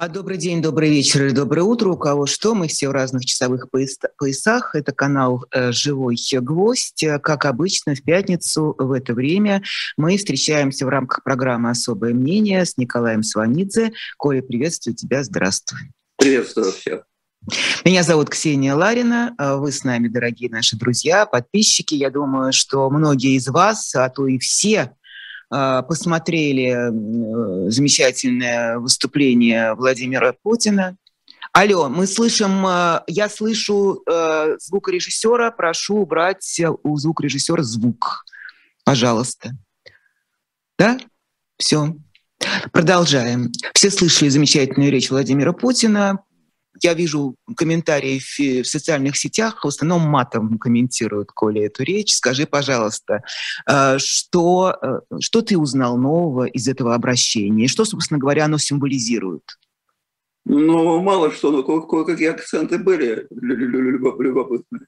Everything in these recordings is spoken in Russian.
А добрый день, добрый вечер и доброе утро. У кого что, мы все в разных часовых поясах. Это канал э, «Живой гвоздь». Как обычно, в пятницу в это время мы встречаемся в рамках программы «Особое мнение» с Николаем Сванидзе. Коля, приветствую тебя, здравствуй. Приветствую всех. Меня зовут Ксения Ларина. Вы с нами, дорогие наши друзья, подписчики. Я думаю, что многие из вас, а то и все, посмотрели замечательное выступление Владимира Путина. Алло, мы слышим, а, я слышу а, звукорежиссера, прошу убрать у звукорежиссера звук, пожалуйста. Да? Все. Продолжаем. Все слышали замечательную речь Владимира Путина я вижу комментарии в, в социальных сетях, в основном матом комментируют, Коля, эту речь. Скажи, пожалуйста, э, что, э, что ты узнал нового из этого обращения? Что, собственно говоря, оно символизирует? Ну, мало что, но кое-какие акценты были любопытные.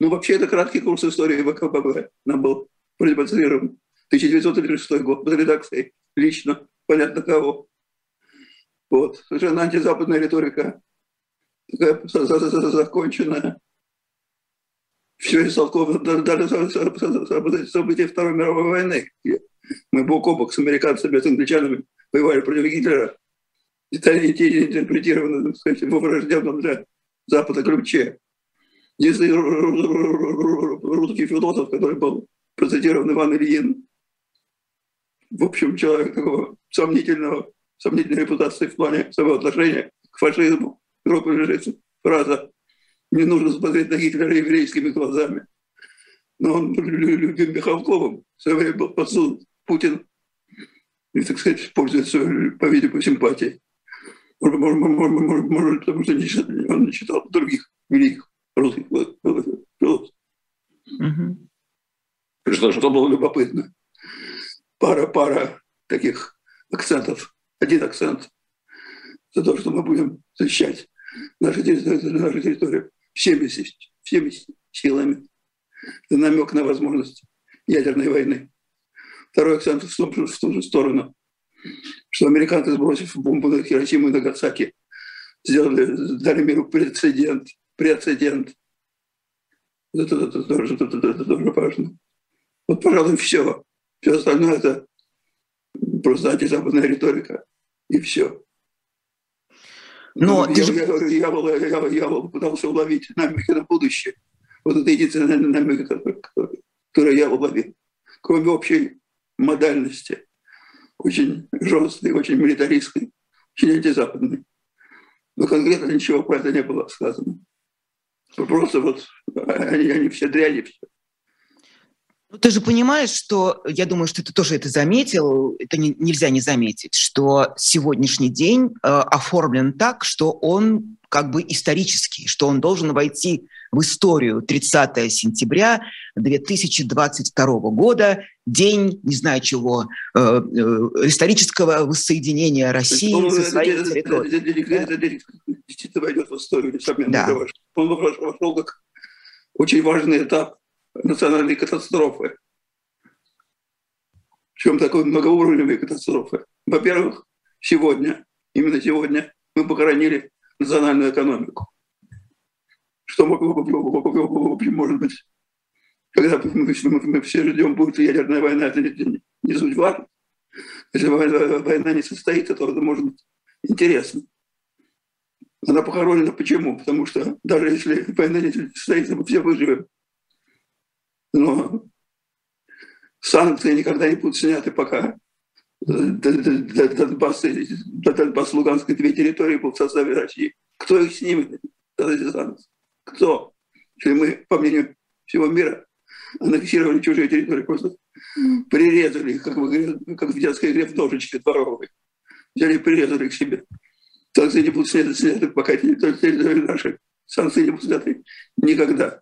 Ну, вообще, это краткий курс истории ВКПБ. Нам был продемонстрирован 1936 год под редакцией лично, понятно кого. Вот. Совершенно антизападная риторика закончена. Все истолковано даже события Второй мировой войны. Мы бок о бок с американцами, с англичанами воевали против Гитлера. Детали интерпретированы, так сказать, в враждебном для Запада ключе. Если русский философ, который был процитирован Иван Ильин, в общем, человек такого сомнительного, сомнительной репутации в плане своего отношения к фашизму, гроб лежит фраза «Не нужно смотреть на Гитлера еврейскими глазами». Но он любим Михалковым в свое время был подсунут Путин и, так сказать, пользуется, по-видимому, симпатией. Может, может, может, может, может, потому что он не читал других великих русских философов. Угу. Что, что было любопытно. Пара-пара таких акцентов. Один акцент за то, что мы будем защищать нашу территорию, нашу территорию всеми, всеми силами. Это намек на возможность ядерной войны. Второй акцент в, том, в ту же сторону, что американцы, сбросив бомбу на Хиросиму и Нагасаки, сделали, дали миру прецедент. Прецедент. Это, это, это, тоже, это, это, это тоже важно. Вот, пожалуй, все. Все остальное – это просто антизападная риторика. И все. Но ну, ты я, же... я, я, я, я пытался уловить намеки на будущее. Вот это единственное намек, который я уловил. Кроме общей модальности, очень жесткой, очень милитаристской, очень антизападной. Но конкретно ничего про это не было сказано. Просто вот они, они все дряни, все. Ну, ты же понимаешь, что, я думаю, что ты тоже это заметил, это не, нельзя не заметить, что сегодняшний день э, оформлен так, что он как бы исторический, что он должен войти в историю 30 сентября 2022 года, день, не знаю чего, э, э, исторического воссоединения России он, со своей территорией. Действительно войдет в историю, да. Он вошел как очень важный этап национальной катастрофы. В чем такой многоуровневой катастрофы? Во-первых, сегодня, именно сегодня, мы похоронили национальную экономику. Что может быть? Когда мы, все ждем, будет ядерная война, это не, не суть важно. Если война не состоится, то это может быть интересно. Она похоронена почему? Потому что даже если война не состоится, мы все выживем но санкции никогда не будут сняты, пока Донбасс, Донбасс, Луганской две территории будут в составе России. Кто их снимет, эти санкции? Кто? Если мы, по мнению всего мира, аннексировали чужие территории, просто прирезали их, как, в, как в детской игре в ножичке дворовой. Взяли и прирезали их себе. Санкции не будут сняты, сняты пока территории наши. Санкции не будут сняты никогда.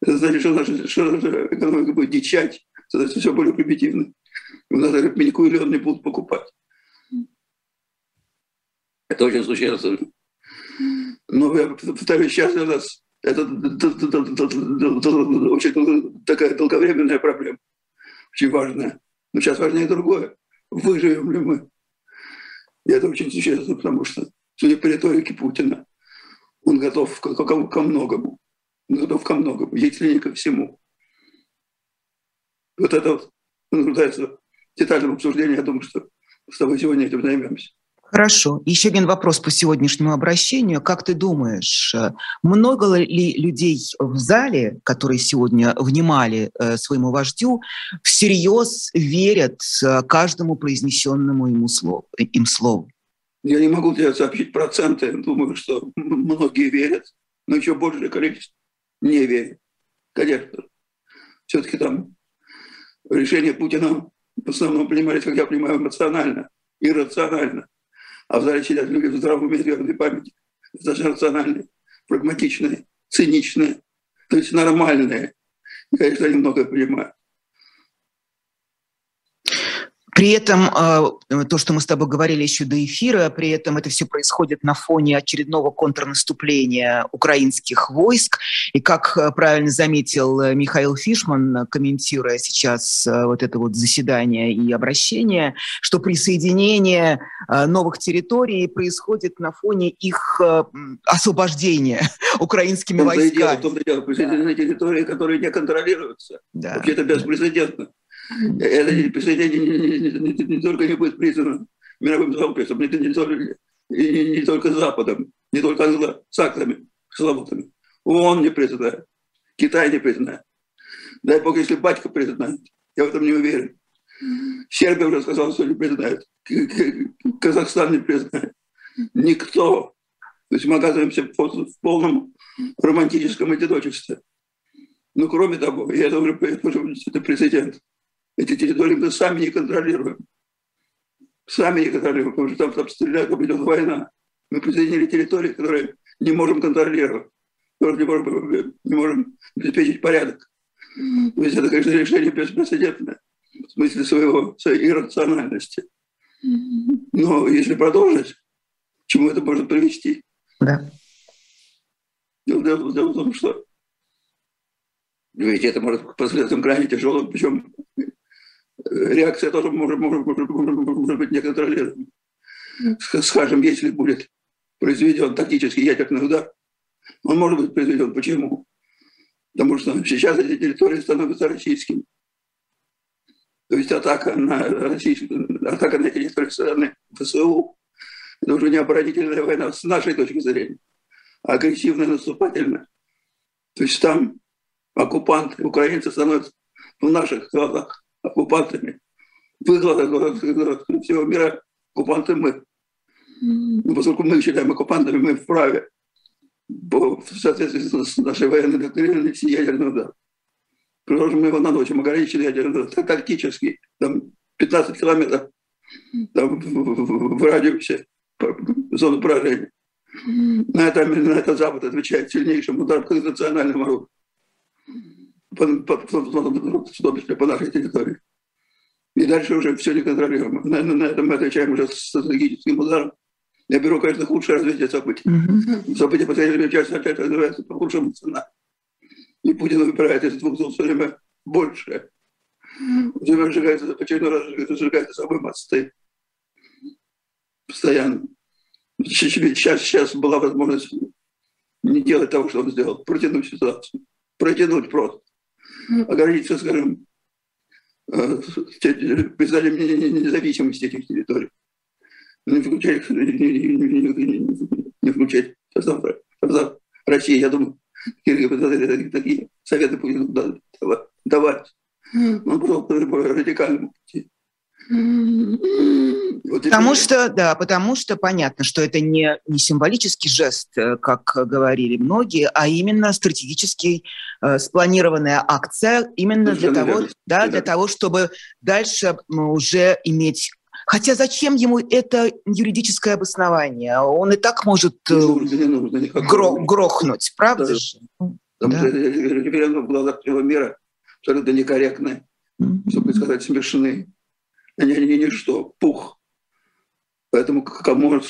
Значит, что наша, экономика будет дичать, становится все более примитивной. У нас рыбнику или он не будут покупать. Это очень существенно. Но я повторюсь, сейчас у нас это очень такая долговременная проблема, очень важная. Но сейчас важнее другое. Выживем ли мы? И это очень существенно, потому что судя по риторике Путина, он готов ко, ко, ко многому. Готов ко многому, если не ко всему. Вот это вот нуждается в детальном обсуждении. Я думаю, что с тобой сегодня этим займемся. Хорошо. Еще один вопрос по сегодняшнему обращению. Как ты думаешь, э, много ли людей в зале, которые сегодня внимали э, своему вождю, всерьез верят э, каждому произнесенному ему слову, им слову? Я не могу тебе сообщить проценты. Думаю, что многие верят, но еще большее количество не верят. Конечно. Все-таки там решение Путина в основном принимались, как я понимаю, эмоционально, иррационально. А в зале сидят люди в здравом уме, верной памяти, даже рациональные, прагматичные, циничные, то есть нормальные. И, конечно, они многое понимают. При этом э, то, что мы с тобой говорили еще до эфира, при этом это все происходит на фоне очередного контрнаступления украинских войск. И как э, правильно заметил э, Михаил Фишман, комментируя сейчас вот это вот заседание и обращение, что присоединение новых территорий происходит на фоне их освобождения украинскими войсками. В том-то дело, территории, которые не контролируются. Да. Вообще-то беспрецедентно. Это присоединение не, не, не, не только не будет признано мировым сообществом, не, не, только, не, не только Западом, не только англосаксами, славутами. ООН не признает, Китай не признает. Дай Бог, если батька признает. Я в этом не уверен. Сербия уже сказала, что не признает. Казахстан не признает. Никто. То есть мы оказываемся в полном романтическом одиночестве. Ну, кроме того, и это уже это президент, эти территории мы сами не контролируем. Сами не контролируем, потому что там, там стреляют, там идет война. Мы присоединили территории, которые не можем контролировать, которые не можем, не можем обеспечить порядок. То есть это, конечно, решение беспрецедентное в смысле своего, своей иррациональности. Но если продолжить, к чему это может привести? Да. Дело, дело, дело в том, что ведь это может последствиям крайне тяжелым, причем реакция тоже может, может, может, может быть неконтролируемой. Скажем, если будет произведен тактический ядерный удар, он может быть произведен. Почему? Потому что сейчас эти территории становятся российскими. То есть атака на, российскую, атака на территорию страны ФСУ – это уже не оборонительная война с нашей точки зрения, а агрессивная, наступательная. То есть там оккупанты, украинцы становятся в наших глазах оккупантами. В их глазах всего мира оккупанты мы. Ну, поскольку мы считаем оккупантами, мы вправе в соответствии с нашей военной доктриной нанести ядерный удар. Приложим его на ночь, ограниченный ядерный удар, тактический, там 15 километров там, в, в радиусе зоны поражения. На это, на это Запад отвечает сильнейшим ударом конвенциональным оружием по, по, том числе по нашей территории. И дальше уже все неконтролируемо. На, на, на этом мы отвечаем уже стратегическим ударом. Я беру, конечно, худшее развитие событий. Mm-hmm. События последнего часа опять развиваются по худшему сценарию. И Путин выбирает из двух зол все время больше. Время сжигается, очередной раз сжигается самые мосты. Постоянно. Сейчас, сейчас была возможность не делать того, что он сделал, протянуть ситуацию. Протянуть просто ограничиться, скажем, э, признанием независимости этих территорий. Не включать, не, включать состав, состав России, я думаю, такие, советы будем давать. Он просто по радикальному пути. Вот потому что, да, потому что понятно, что это не, не символический жест, э, как говорили многие, а именно стратегически э, спланированная акция именно для того, да, для того, чтобы дальше уже иметь Хотя зачем ему это юридическое обоснование? Он и так может э, нужно, гро- грохнуть, правда да. же? Потому да. что референдум в глазах всего мира абсолютно некорректный, mm-hmm. чтобы сказать смешные они, они ничто, пух. Поэтому кому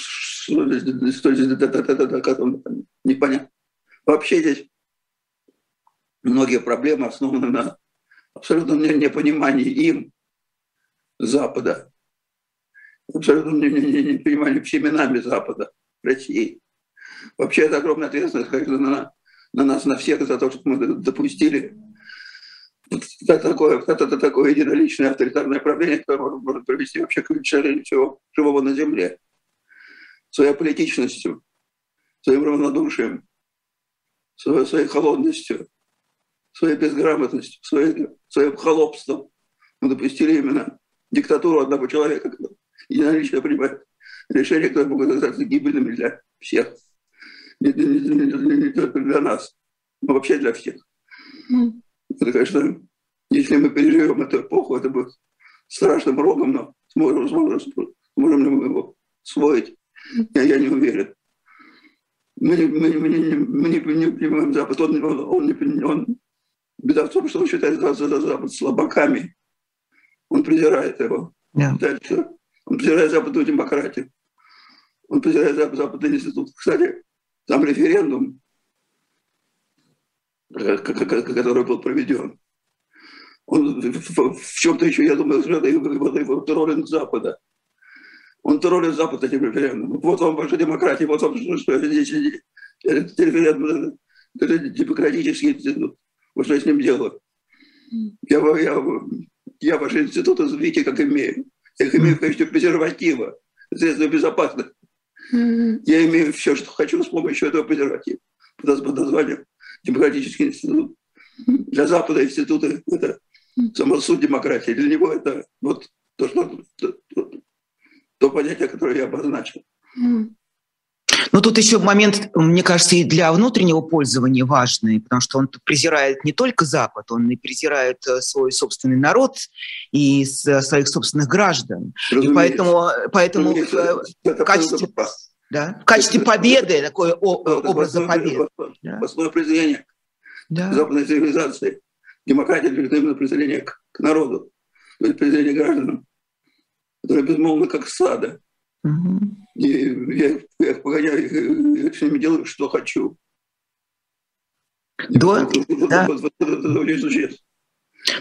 непонятно. Вообще здесь многие проблемы основаны на абсолютном непонимании им Запада, абсолютном непонимании нами Запада. России. Вообще это огромная ответственность, на, на нас, на всех за то, что мы допустили это такое, это, такое единоличное авторитарное правление, которое может привести вообще к уничтожению всего живого на Земле. Своей политичностью, своим равнодушием, своей, своей холодностью, своей безграмотностью, своей, своим холопством. Мы допустили именно диктатуру одного человека, который единолично принимает решения, которые могут оказаться гибельными для всех. Не, не, не, не только для нас, но вообще для всех. Это, конечно, если мы переживем эту эпоху, это будет страшным рогом, но сможем, сможем, сможем ли мы его освоить, я, я не уверен. Мы, мы, мы, мы, не, мы не, понимаем Запад. Он, он, он, не, он, беда в том, что он считает Запад слабаками. Он презирает его. Yeah. Он презирает западную демократию. Он презирает западный институт. Кстати, там референдум который был проведен. Он в чем-то еще, я думаю, это его троллинг Запада. Он троллит Запад этим референдумом. Вот вам ваша демократия, вот вам что, что референдум, это демократический. Вот что с ним делаю. Я, я, я ваши институты, видите, как имею. Я их имею в качестве презерватива, средства безопасности. Я имею все, что хочу с помощью этого презерватива под названием демократический институт. Для Запада институты – это сама суть демократии. Для него это вот то, что, то, то, то понятие, которое я обозначил. Но тут еще момент, мне кажется, и для внутреннего пользования важный, потому что он презирает не только Запад, он и презирает э, свой собственный народ и своих собственных граждан. Разумеется. И поэтому, поэтому в, в качестве да? В качестве победы, такое образа победы. Основное презрение да. западной цивилизации. Демократия лежит именно презрение к, к народу, презрение гражданам, которые безмолвны как сада. Угу. И я, я погоняю их, я с ними делаю, что хочу. Да, да. Это очень существенно.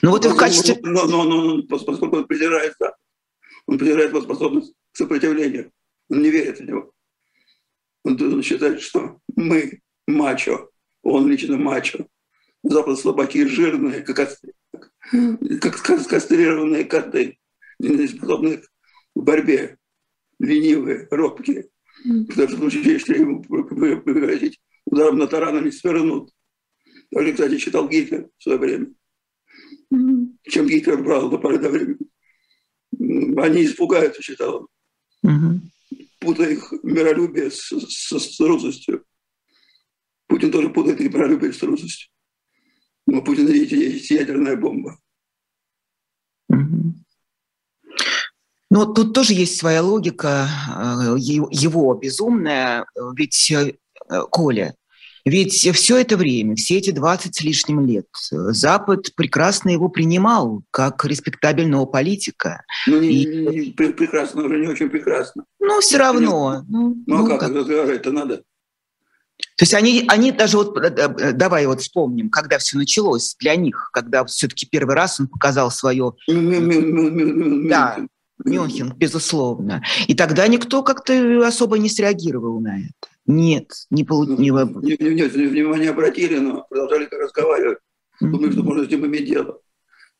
Ну вот и в качестве... Но, но, но, поскольку он презирает, он презирает его способность к сопротивлению, он не верит в него. Он считает, что мы мачо, он лично мачо. Запад слабаки жирные, как, как, как кастрированные коты, способные к борьбе, ленивые, робкие. Потому что в случае, если ему пригрозить ударом на таран, они свернут. Также, кстати, читал Гитлер в свое время. Чем Гитлер брал до поры до времени. Они испугаются, считал он путая их миролюбие с, с, с трусостью. Путин тоже путает их миролюбие с трусостью. Но Путин есть, есть ядерная бомба. Ну, тут тоже есть своя логика, э, его безумная. Ведь, э, Коля, ведь все это время, все эти 20 с лишним лет, Запад прекрасно его принимал как респектабельного политика. Ну, не, и... не, прекрасно, уже не очень прекрасно. Ну, все равно. Ну, ну, а ну как, как? это надо? То есть они, они даже вот, э, э, давай вот вспомним, когда все началось для них, когда все-таки первый раз он показал свое... Да, Мюнхен, безусловно. И тогда никто как-то особо не среагировал на это. Нет, не получилось. Ну, не, не, нет, внимание обратили, но продолжали разговаривать. Mm-hmm. Думаю, что можно с ним иметь дело.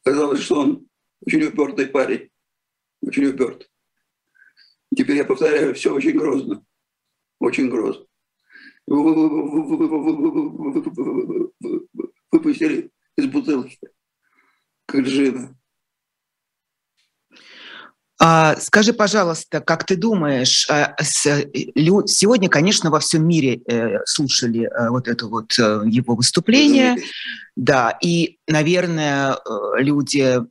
Казалось, что он очень упертый парень. Очень уперт. Теперь я повторяю, все очень грозно. Очень грозно. Выпустили из бутылки, как джина. А, скажи, пожалуйста, как ты думаешь, а, сегодня, конечно, во всем мире э, слушали э, вот это вот э, его выступление, да, и, наверное, люди,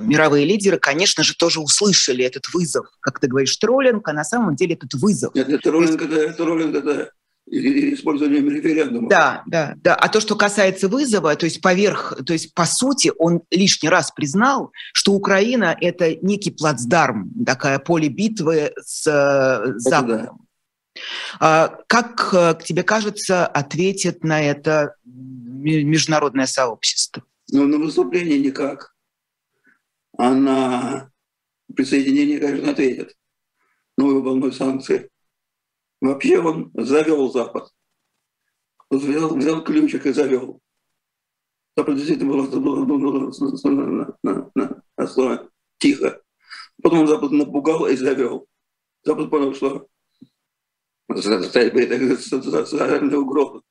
мировые лидеры, конечно же, тоже услышали этот вызов, как ты говоришь, троллинг, а на самом деле этот вызов. Нет, нет троллинг, это, троллинг это использованием референдума. Да, да, да. А то, что касается вызова, то есть поверх, то есть по сути он лишний раз признал, что Украина это некий плацдарм, такая поле битвы с э, Западом. Да. Как э, тебе кажется, ответит на это международное сообщество? Ну, на выступление никак. А на присоединение, конечно, ответит. Новую волну санкций Вообще он завел Запад. Он взял, взял ключик и завел. Запад действительно было, было, было, на, на, на, на, тихо. Потом Запад напугал и завел. Запад понял, что социальная угроза.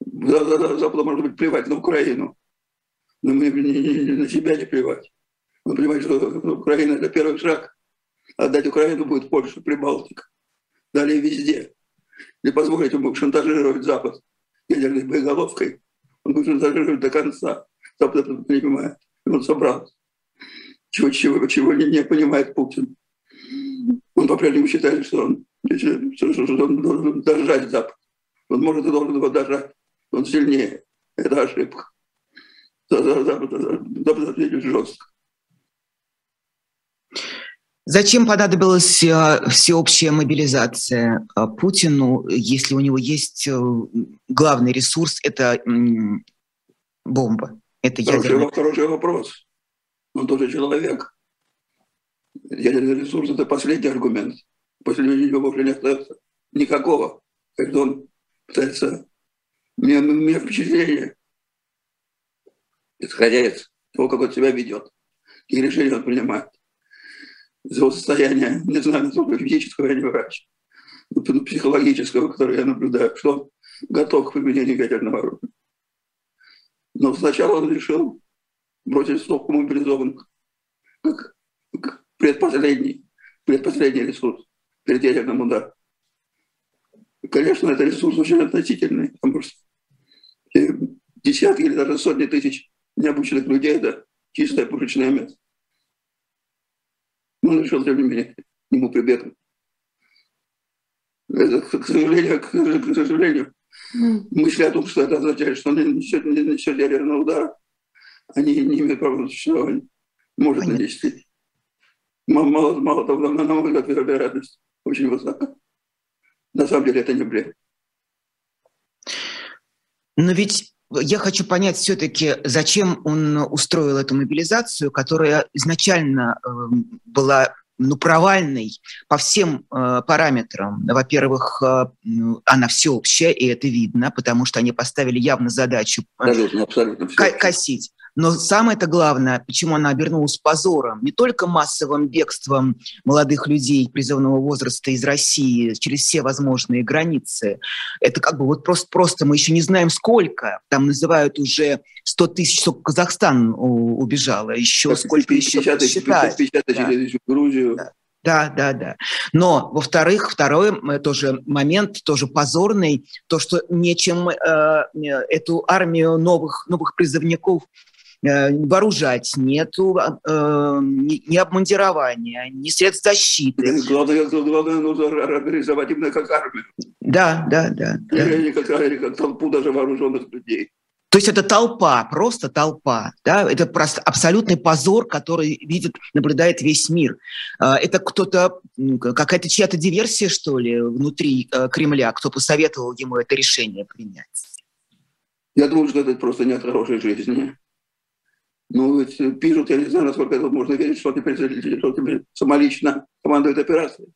Западу может быть плевать на Украину, но мы на себя не плевать. Мы понимаем, что Украина – это первый шаг. Отдать Украину будет Польша, Прибалтика. Далее везде. Не позволить ему шантажировать Запад ядерной боеголовкой. Он будет шантажировать до конца. Запад это понимает. Он собрался. Чего, чего, чего не, не понимает Путин. Он по-прежнему считает, что он, что он должен дожать Запад. Он может и должен его дожать. Он сильнее. Это ошибка. Запад, Запад ответит жестко. Зачем понадобилась э, всеобщая мобилизация э, Путину, если у него есть э, главный ресурс – это бомба, это ядерный... Хороший вопрос. Он тоже человек. Ядерный ресурс – это последний аргумент. После него больше не остается никакого. Когда он пытается... У меня, у меня впечатление, исходя из того, как он себя ведет, и решения он принимает из его состояния, не знаю, насколько физического я не врач, но психологического, которое я наблюдаю, что он готов к применению ядерного оружия. Но сначала он решил бросить стопку мобилизованных как, как предпоследний, предпоследний ресурс перед ядерным ударом. Конечно, это ресурс очень относительный, потому что десятки или даже сотни тысяч необученных людей – это чистое пушечное место. Но он решил, тем не менее, к нему прибегнуть. Это, к сожалению, к, к сожалению, мысли о том, что это означает, что он не несет, не несет ядерного удара, они не имеют права на существование. Может нанести. Мало, мало того, на мой взгляд, вероятность очень высока. На самом деле это не бред. Но ведь я хочу понять все-таки, зачем он устроил эту мобилизацию, которая изначально эм, была ну, провальной по всем э, параметрам. Во-первых, э, она всеобщая, и это видно, потому что они поставили явно задачу э, абсолютно, абсолютно косить. Но самое-то главное, почему она обернулась позором, не только массовым бегством молодых людей призывного возраста из России через все возможные границы. Это как бы вот просто, просто мы еще не знаем сколько. Там называют уже 100 тысяч, сколько Казахстан убежало, еще 50, сколько еще 50 тысяч, 50 тысяч да. в Грузию. Да. Да, да, да. Но, во-вторых, второй тоже момент, тоже позорный, то, что нечем э, э эту армию новых, новых призывников вооружать, нету э, ни, ни обмундирования, ни средств защиты. Главное, главное нужно организовать именно как армию. Да, да, да. Или да. как, или как толпу даже вооруженных людей. То есть это толпа, просто толпа. Да? Это просто абсолютный позор, который видит, наблюдает весь мир. Э, это кто-то, какая-то чья-то диверсия, что ли, внутри э, Кремля, кто посоветовал ему это решение принять? Я думаю, что это просто не от хорошей жизни. Ну, ведь пишут, я не знаю, насколько это можно верить, что теперь, что теперь самолично командует операцией.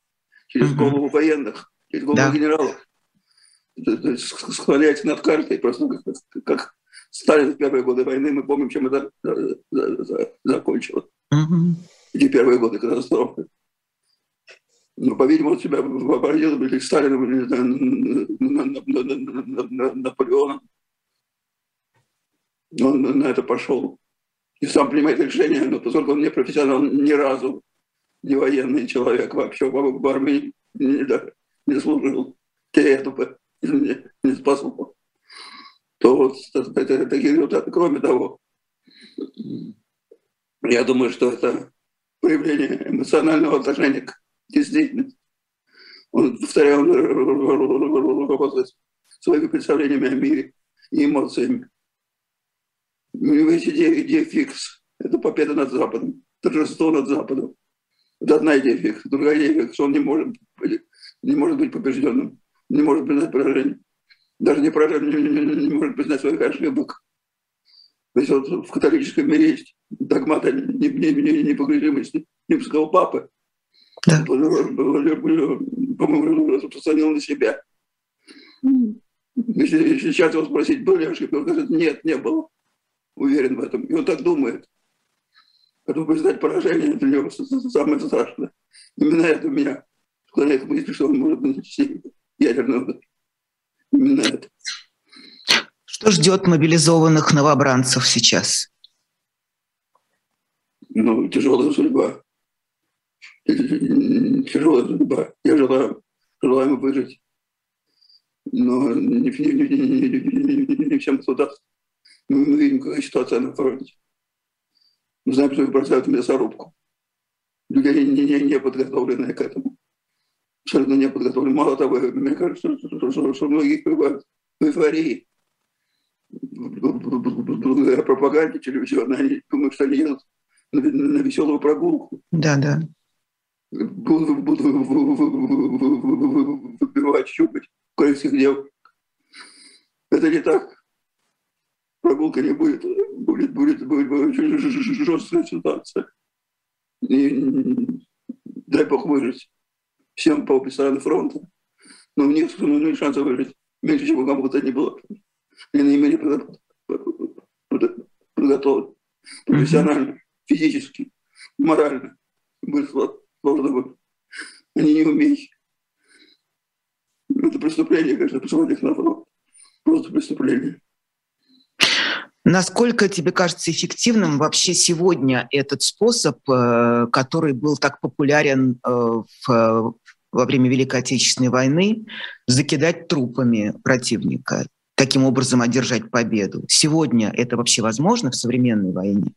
Через голову военных, через голову да. генералов. Склоняется над картой, просто как, как Сталин в первые годы войны, мы помним, чем это закончилось. Угу. Эти первые годы катастрофы. Но, по-видимому, он себя вообразил или Сталином, или Наполеоном. Он на это пошел и сам принимает решение, но поскольку он не профессионал ни разу, не военный человек вообще в армии не, да, не служил, это бы не, не спасал, то вот это, такие результаты. Кроме того, я думаю, что это проявление эмоционального отношения к действительности. Он, повторяю, он руководствуется своими представлениями о мире и эмоциями. У него есть идея, идея фикс. Это победа над Западом, торжество над Западом. Это одна идея фикс. Другая идея фикс. Он не может, не может быть побежденным, не может признать поражение. Даже не, поражение, не, не, не может признать своих ошибок. То есть вот в католическом мире есть догмат о непогрешимости римского папы. Да. по-моему, распространил на себя. Если сейчас его спросить, были ошибки, он скажет, нет, не было. Уверен в этом. И он так думает. Поэтому признать поражение для него самое страшное. Именно это меня склоняет к мысли, что он может нанести ядерный удар. Именно это. Что ждет мобилизованных новобранцев сейчас? Ну, тяжелая судьба. Тяжелая судьба. Я желаю, желаю ему выжить. Но не, не, не, не, не всем это удастся. Мы, мы видим, какая ситуация на фронте. Мы знаем, что их бросают в мясорубку. Люди не, не, не подготовленные к этому. Абсолютно не подготовлены. Мало того, мне кажется, что, что, что многие бывают в эйфории. Благодаря пропаганде телевизионной, они думают, что они едут на, на веселую прогулку. Да, да. Будут, будут выбивать, щупать украинских девушек. Это не так. Прогулка не будет. Будет, будет, будет, будет жесткая ситуация. И дай бог выжить всем по обе стороны фронта. Но у них, ну, шансов выжить меньше, чем у кого бы то ни было. Они не имели подготовлен профессионально, физически, морально. Были сложно бы. Они не умеют. Это преступление, конечно, посылать их на фронт. Просто преступление. Насколько тебе кажется эффективным вообще сегодня этот способ, э, который был так популярен э, в, во время Великой Отечественной войны, закидать трупами противника, таким образом одержать победу? Сегодня это вообще возможно в современной войне?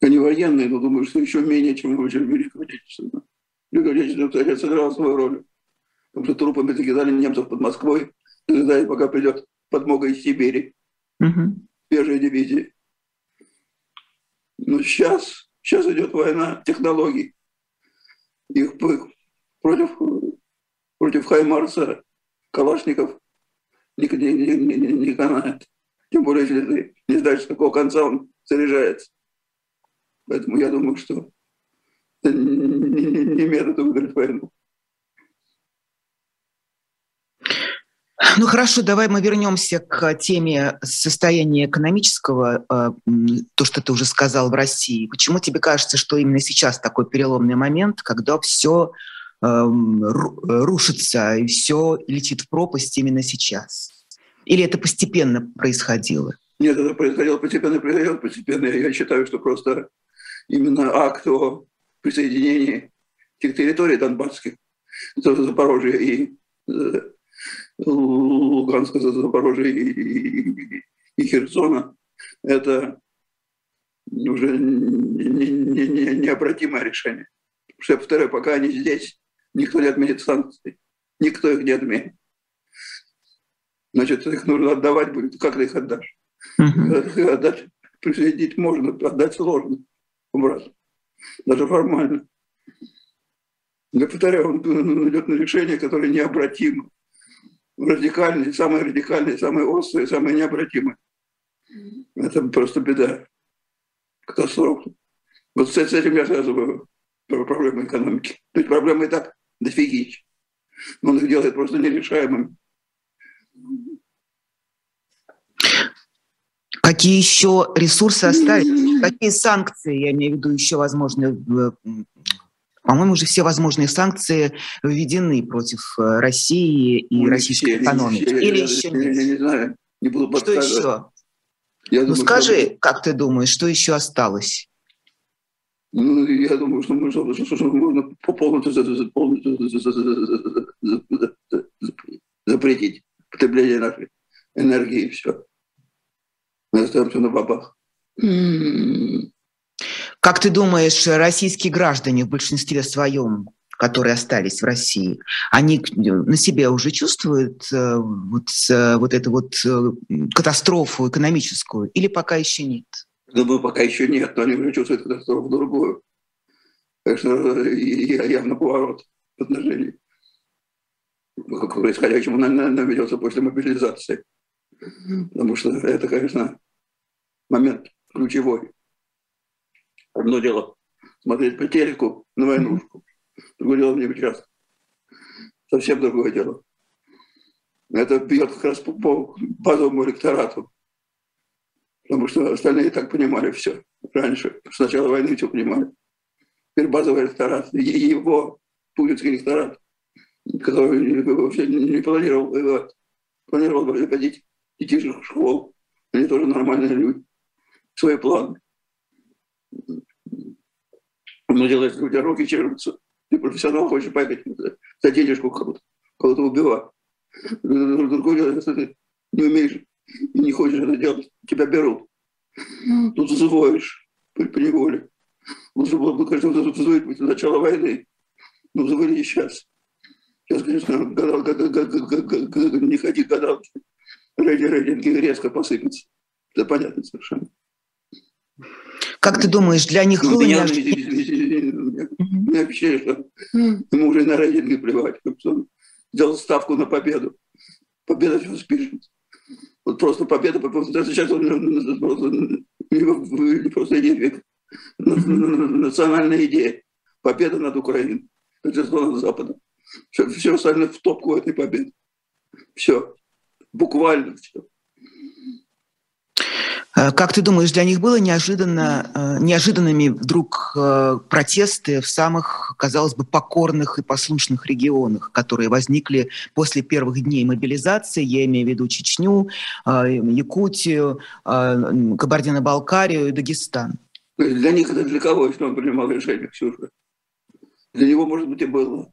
Они военные, но думаю, что еще менее, чем в Великой Отечественной. Великая Отечественная сыграла свою роль. Потому что трупами закидали немцев под Москвой, ожидая, пока придет подмога из Сибири. Угу свежей дивизии. Но сейчас, сейчас идет война технологий. Их против, против Хаймарса, Калашников не, не, не, не, не канает. Тем более, если ты не знаешь, с какого конца он заряжается. Поэтому я думаю, что это не, не, не метод выиграть войну. Ну хорошо, давай мы вернемся к теме состояния экономического, э, то, что ты уже сказал в России. Почему тебе кажется, что именно сейчас такой переломный момент, когда все эм, рушится и все летит в пропасть именно сейчас? Или это постепенно происходило? Нет, это происходило постепенно, происходило постепенно. Я считаю, что просто именно акт о присоединении тех территорий донбасских, Запорожья и э, Луганска, Запорожья и, и, и Херсона, это уже не, не, не, необратимое решение. Потому что, я повторяю, пока они здесь, никто не отменит санкции. Никто их не отменит. Значит, их нужно отдавать будет. Как ты их отдашь? Uh-huh. Отдать, присоединить можно, отдать сложно обратно. Даже формально. Я повторяю, он идет на решение, которое необратимо радикальные, самые радикальные, самые острые, самые необратимые. Это просто беда, катастрофа. Вот с этим я связываю проблемы экономики. То есть проблемы и так дофигища. Но он их делает просто нерешаемыми. Какие еще ресурсы остались? Какие санкции, я имею в виду, еще возможны по-моему, уже все возможные санкции введены против э, России и ну, российской все, экономики. Все, Или я, еще нет? Я не знаю, не буду Что еще? Я ну думаю, скажи, что... как ты думаешь, что еще осталось? Ну, я думаю, что, мы, что, что, что можно полностью, полностью запретить потребление нашей энергии и все. Мы остаемся на бабах. Как ты думаешь, российские граждане в большинстве своем, которые остались в России, они на себе уже чувствуют э, вот, э, вот эту вот э, катастрофу экономическую или пока еще нет? Думаю, пока еще нет, но они уже чувствуют катастрофу другую. Так что явно поворот в отношении к происходящему, наверное, ведется после мобилизации. Потому что это, конечно, момент ключевой. Одно дело смотреть по телеку на войнушку, другое дело мне участвовать. совсем другое дело. Это бьет как раз по, по базовому электорату. Потому что остальные так понимали все раньше. С начала войны все понимали. Теперь базовый электорат, его путинский электорат, который вообще не планировал воевать, планировал ходить детишек в школу. Они тоже нормальные люди. Свои планы. Но дело, если у тебя руки чешутся, ты профессионал, хочешь поехать за денежку кого-то, кого-то убивать. Другое дело, если ты не умеешь и не хочешь это делать, тебя берут. Тут завоешь при, при неволе. Лучше было бы, конечно, взвыть начало войны. Но завыли и сейчас. Сейчас, конечно, гадал, не ходи гадал. Рейтинги резко посыпятся. Это понятно совершенно. Как ты думаешь, для них было неожиданно? Ощущение, что ему уже на рейтинги плевать. Он сделал ставку на победу. Победа все спишет. Вот просто победа, сейчас он просто, просто идея, национальная идея. Победа над Украиной. Это над Западом. Все, все остальное в топку этой победы. Все. Буквально все. Э, как ты думаешь, для них было неожиданно, э, неожиданными вдруг э, протесты в самых, казалось бы, покорных и послушных регионах, которые возникли после первых дней мобилизации, я имею в виду Чечню, Якутию, Кабардино-Балкарию и Дагестан? Для них это для кого, если он принимал решение, Ксюша? Для него, может быть, и было.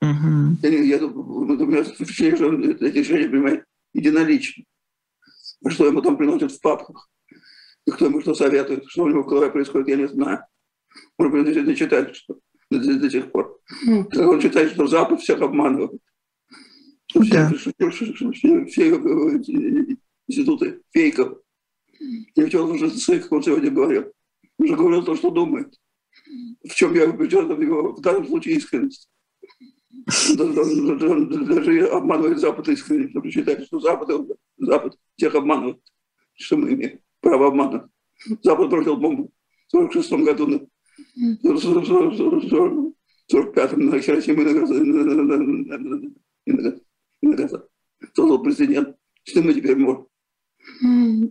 Угу. Я, я, у меня впечатление, что он эти решения принимает единолично. А что ему там приносят в папках? И кто ему что советует, что у него в голове происходит, я не знаю. Он не читает что до, до сих пор. Mm. Он считает, что Запад всех обманывает. Что да. все, все, все, все институты фейков. И в чем он уже, как он сегодня говорил, уже говорил то, что думает. В чем я убежден в его, в данном случае, искренность. Даже обманывает Запад искренне, потому что считает, что Запад, Запад всех обманывает, что мы имеем право обмана. Запад бросил бомбу в 46 году, в 45-м на Хиросиму и Нагасаки. Создал президент. Что мы теперь можем?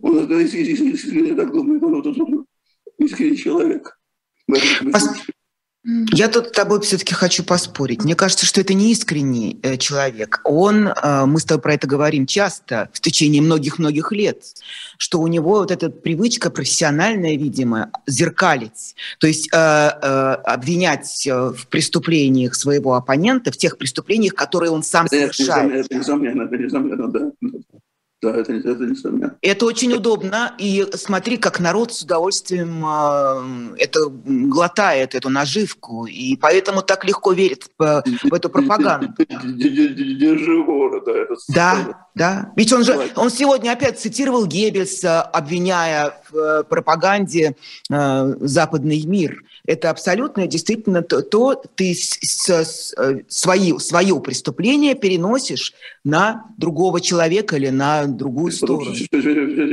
Он это искренне так думает, он искренний человек. Я тут с тобой все-таки хочу поспорить. Мне кажется, что это не искренний э, человек. Он, э, мы с тобой про это говорим часто в течение многих-многих лет, что у него вот эта привычка профессиональная, видимо, зеркалить, то есть э, обвинять в преступлениях своего оппонента, в тех преступлениях, которые он сам совершает. Это несомненно, это несомненно, да. Да, это, это несомненно. Это очень удобно. И смотри, как народ с удовольствием э, это глотает, эту наживку. И поэтому так легко верит в, в эту пропаганду. Держи ворот, да. Да, да. Ведь он же, он сегодня опять цитировал Геббельса, обвиняя в э, пропаганде э, западный мир. Это абсолютно действительно то, то ты с, с, э, свои, свое преступление переносишь на другого человека или на другую сторону.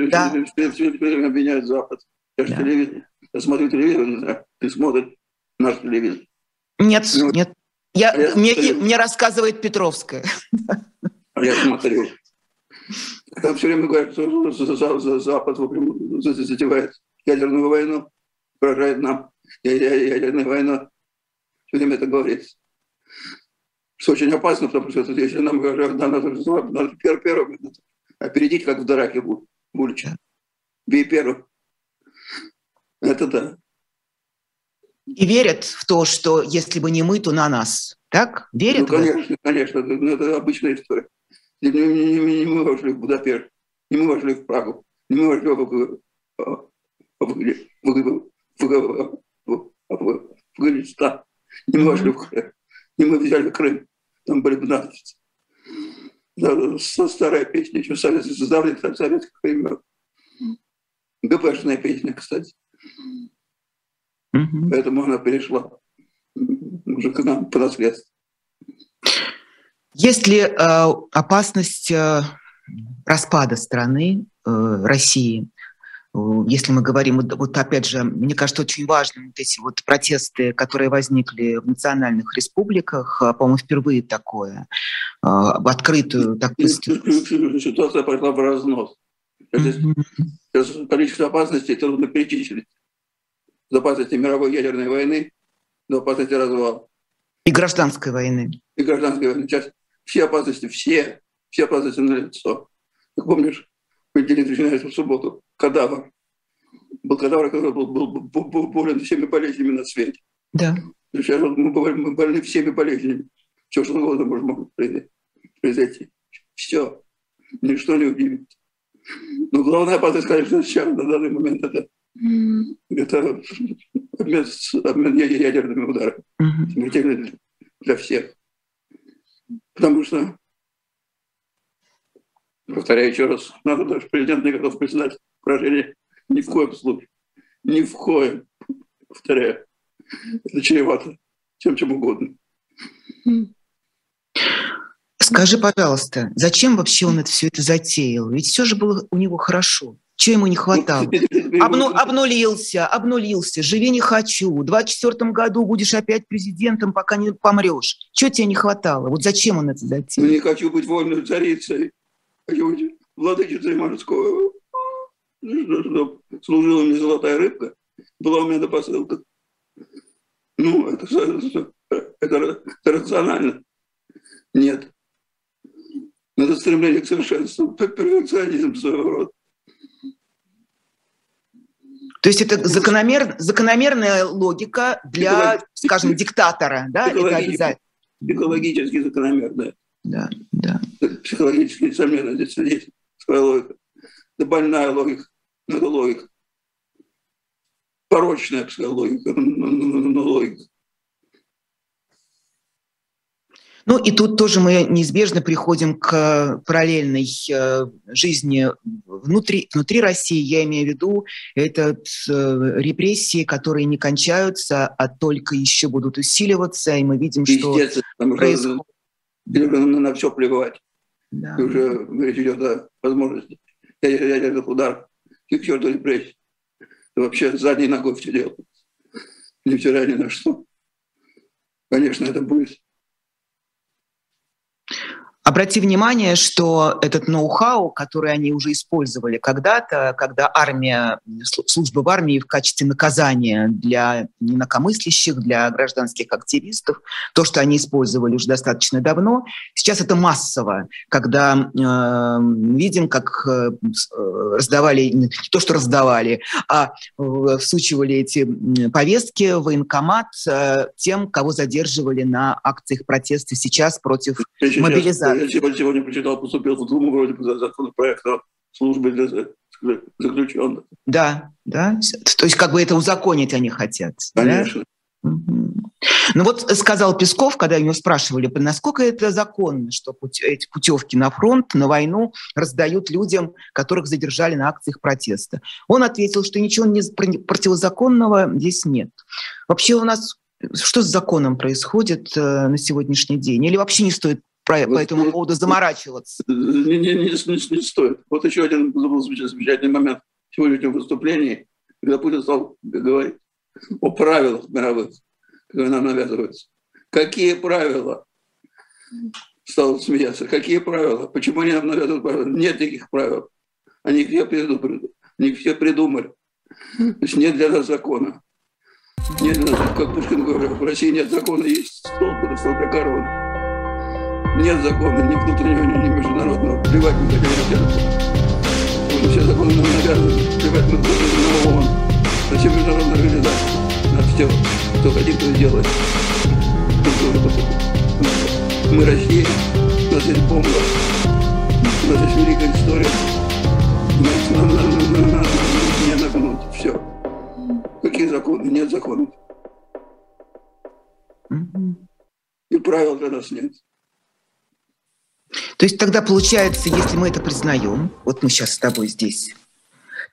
Да. Все обвиняют Запад. Я же телевизор. Я смотрю телевизор. Ты смотришь наш телевизор. Нет, ну, нет. Я, я мне, мне рассказывает Петровская. А я смотрю. Там все время говорят, что Запад затевает ядерную войну, угрожает нам ядерной войной. Все время это говорится. Что очень опасно, потому что если нам говорят, надо, надо первым опередить, как в драке Булича. Бей первым. Это да. И верят в то, что если бы не мы, то на нас. Так? Верят? Ну, конечно, конечно. Это, это обычная история. Не, не, не, мы вошли в Будапешт, не мы вошли в Прагу, не мы вошли в, Афганистан, не мы вошли в Крым, не мы взяли Крым, там были бы нацисты. Да, старая песня еще советских, создавленных советских времен. ГПшная песня, кстати. Mm-hmm. Поэтому она перешла уже к нам по наследству. Есть ли э, опасность э, распада страны э, России если мы говорим, вот опять же, мне кажется, очень важным вот эти вот протесты, которые возникли в национальных республиках, а, по-моему, впервые такое, в открытую такую... Ситуация пошла в разнос. Mm-hmm. Количество опасностей трудно перечислить. С опасности мировой ядерной войны до опасности развала. И гражданской войны. И гражданской войны. Сейчас все опасности, все, все опасности на лицо. Ты помнишь, понедельник начинается в субботу, кадавр. Был кадавр, который был, был, был, болен всеми болезнями на свете. Да. Сейчас мы, мы больны всеми болезнями. Все, что угодно может произойти. Все. Ничто не удивит. Но главная опасность, конечно, сейчас, на данный момент, это, mm. это обмен, обмен ядерными ударами. Mm-hmm. для всех. Потому что, повторяю еще раз, надо даже президент готов признать поражение ни в коем случае. Ни в коем, повторяю. Это чревато чем чем угодно. Скажи, пожалуйста, зачем вообще он это все это затеял? Ведь все же было у него хорошо. Чего ему не хватало? Обну, обнулился, обнулился, живи не хочу. В 24 году будешь опять президентом, пока не помрешь. Чего тебе не хватало? Вот зачем он это затеял? Ну, не хочу быть вольной царицей. Хочу быть владычицей морской. Служила мне золотая рыбка. Была у меня посылка. Ну, это, это, это рационально. Нет. Это стремление к совершенству, перфекционизм своего рода. То есть это закономер, закономерная логика для, скажем, диктатора, да? Это обязательно. Психологически закономерная. Да, да. Психологически, несомненно, здесь есть своя логика. Это больная логика, но это логика. Порочная психологика, но логика. Ну и тут тоже мы неизбежно приходим к параллельной э, жизни внутри, внутри России, я имею в виду, это э, репрессии, которые не кончаются, а только еще будут усиливаться, и мы видим, что происходит. На все плевать. Да. И уже речь идет о возможности ядерных ударов и к черту репрессий. Вообще задней ногой все делают. Ни вчера, ни на что. Конечно, это будет Обрати внимание, что этот ноу-хау, который они уже использовали когда-то, когда армия, служба в армии в качестве наказания для инакомыслящих, для гражданских активистов, то, что они использовали уже достаточно давно, сейчас это массово, когда э, видим, как э, раздавали, не то, что раздавали, а э, всучивали эти повестки в военкомат э, тем, кого задерживали на акциях протеста сейчас против мобилизации я сегодня прочитал, поступил в Думу вроде бы законопроект о службе для заключенных. Да, да. То есть как бы это узаконить они хотят. Конечно. Да? Ну вот сказал Песков, когда его спрашивали, насколько это законно, что эти путевки на фронт, на войну раздают людям, которых задержали на акциях протеста. Он ответил, что ничего не противозаконного здесь нет. Вообще у нас что с законом происходит э, на сегодняшний день? Или вообще не стоит по, вот, по этому поводу заморачиваться? Не, не, не, не, не стоит. Вот еще один был замечательный момент в сегодняшнем выступлении, когда Путин стал говорить о правилах мировых, которые нам навязываются. Какие правила? Стал смеяться. Какие правила? Почему они нам навязывают правила? Нет таких правил. Они все придумали. Они все придумали. Значит, нет для нас закона. Нет для нас, как Пушкин говорил, в России нет закона, есть столб, столб короны. Нет закона ни внутреннего, ни международного. Плевать мы хотели делать. Все законы нам навязаны. Плевать мы на ООН. На все международные организации. На все. Кто хотит, то делает. Мы Россия. У нас есть бомба. У нас есть великая история. Нам надо не нагнуть. Все. Какие законы? Нет законов. И правил для нас нет. То есть тогда получается, если мы это признаем, вот мы сейчас с тобой здесь,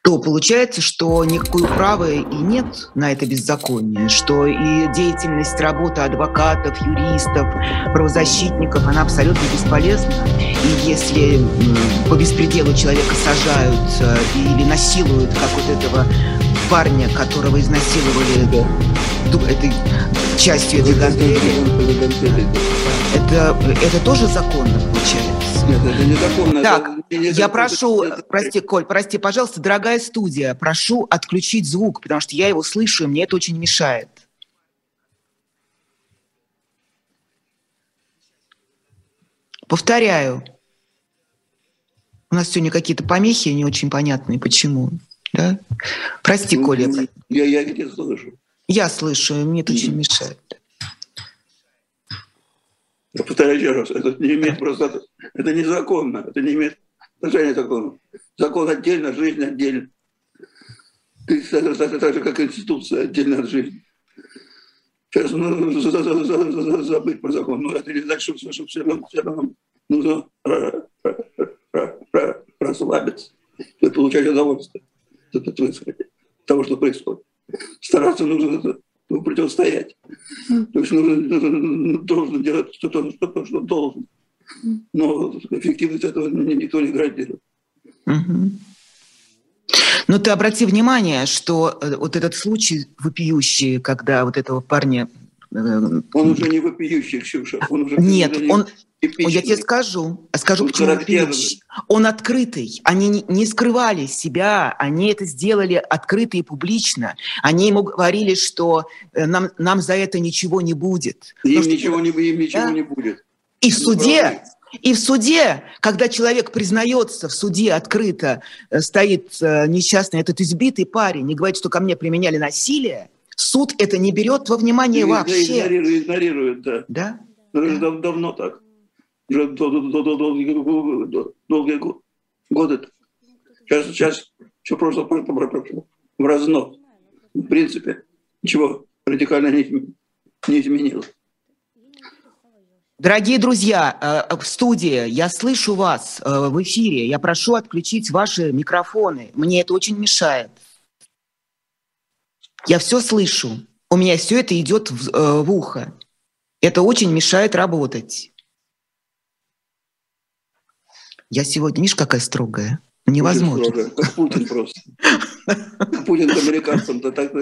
то получается, что никакой управы и нет на это беззаконие, что и деятельность, работа адвокатов, юристов, правозащитников, она абсолютно бесполезна. и если по беспределу человека сажают или насилуют, как вот этого парня, которого изнасиловали этой частью этой гантели, это, это тоже законно? Нет, это незаконно. Так, это, не, я прошу, это, прости, Коль, прости, пожалуйста, дорогая студия, прошу отключить звук, потому что я его слышу, и мне это очень мешает. Повторяю, у нас сегодня какие-то помехи не очень понятные. Почему? Да? Прости, ну, Коля. Я, я не слышу. Я слышу, и мне это очень мешает. Я повторяю еще раз, это не имеет просто, это незаконно, это не имеет отношения к закону. Закон отдельно, жизнь отдельно. Это так же, как институция отдельно от жизни. Сейчас нужно забыть про закон. Но это не значит, что, что все равно, все равно нужно расслабиться и получать удовольствие от того, что происходит. Стараться нужно ну, противостоять. То есть нужно, должен делать что-то, что, что должен. Но эффективность этого никто не гарантирует. Угу. Но ты обрати внимание, что э, вот этот случай вопиющий, когда вот этого парня... Он уже не вопиющий, Ксюша. Он уже Нет, он, Эпичный. Я тебе скажу, скажу, он почему вопиющий. Он открытый. Они не скрывали себя, они это сделали открыто и публично. Они ему говорили, что э, нам, нам за это ничего не будет. Им, ничего, не, им ничего да? не будет. И в суде, и в суде, когда человек признается, в суде открыто э, стоит э, несчастный этот избитый парень и говорит, что ко мне применяли насилие, суд это не берет во внимание и вообще. Игнорирует, игнорирует, да. Да? Это да. давно так уже долгие, долгие годы. Сейчас, сейчас все просто в разнос. В принципе, ничего радикально не, не изменилось. Дорогие друзья, в студии, я слышу вас в эфире. Я прошу отключить ваши микрофоны. Мне это очень мешает. Я все слышу. У меня все это идет в, в ухо. Это очень мешает работать. Я сегодня, видишь, какая строгая? Невозможно. Очень строгая, как Путин просто. Путин к американцам-то так